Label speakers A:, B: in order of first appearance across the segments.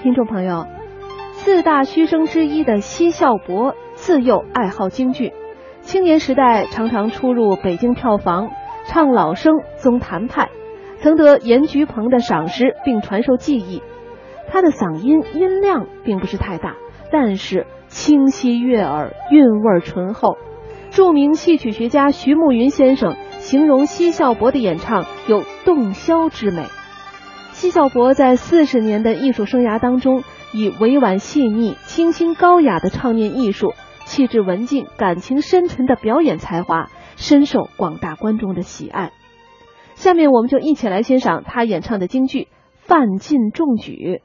A: 听众朋友，四大须生之一的奚孝伯自幼爱好京剧，青年时代常常出入北京票房，唱老生、宗谭派，曾得严菊鹏的赏识并传授技艺。他的嗓音音量并不是太大，但是清晰悦耳，韵味醇厚。著名戏曲学家徐慕云先生形容奚孝伯的演唱有洞箫之美。奚孝伯在四十年的艺术生涯当中，以委婉细腻、清新高雅的唱念艺术，气质文静、感情深沉的表演才华，深受广大观众的喜爱。下面我们就一起来欣赏他演唱的京剧《范进中举》。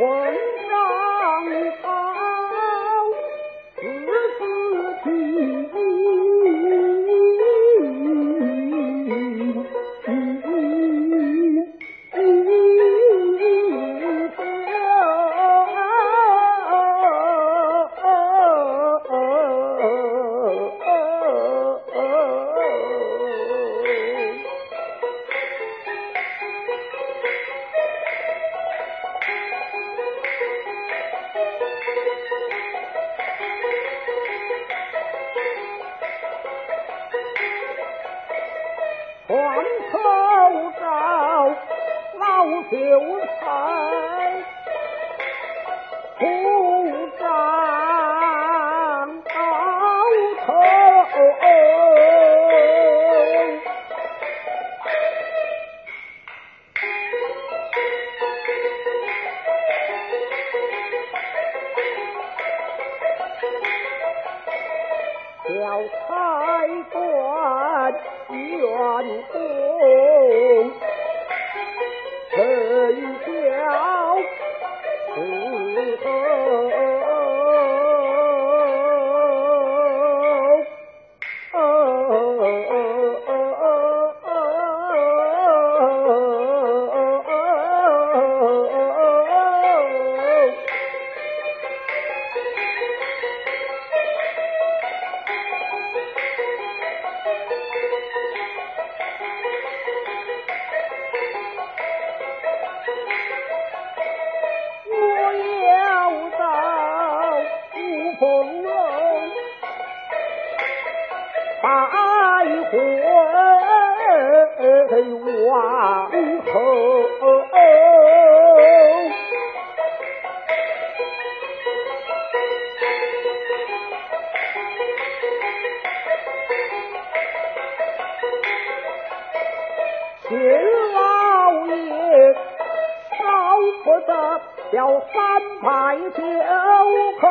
B: One. 头照老秀才，不长高头。小才官员工，这黄河，秦老爷烧不得要三拜九叩。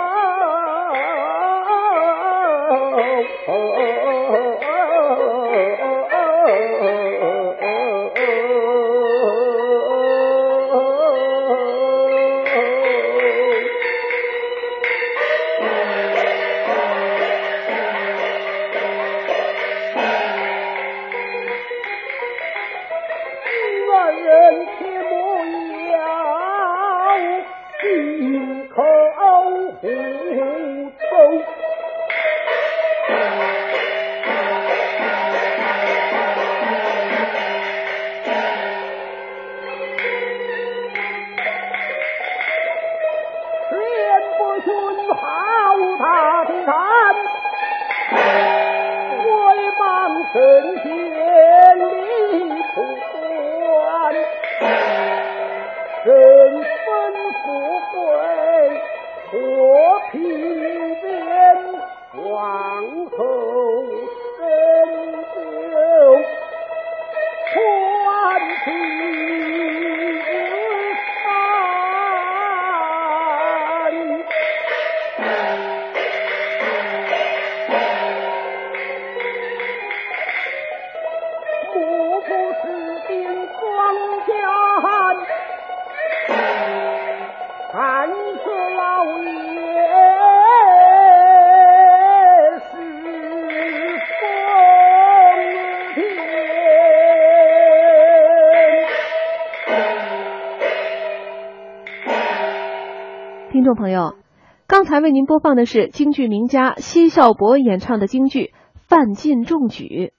B: 不寻好大的谈，
A: 听众朋友，刚才为您播放的是京剧名家奚孝伯演唱的京剧《范进中举》。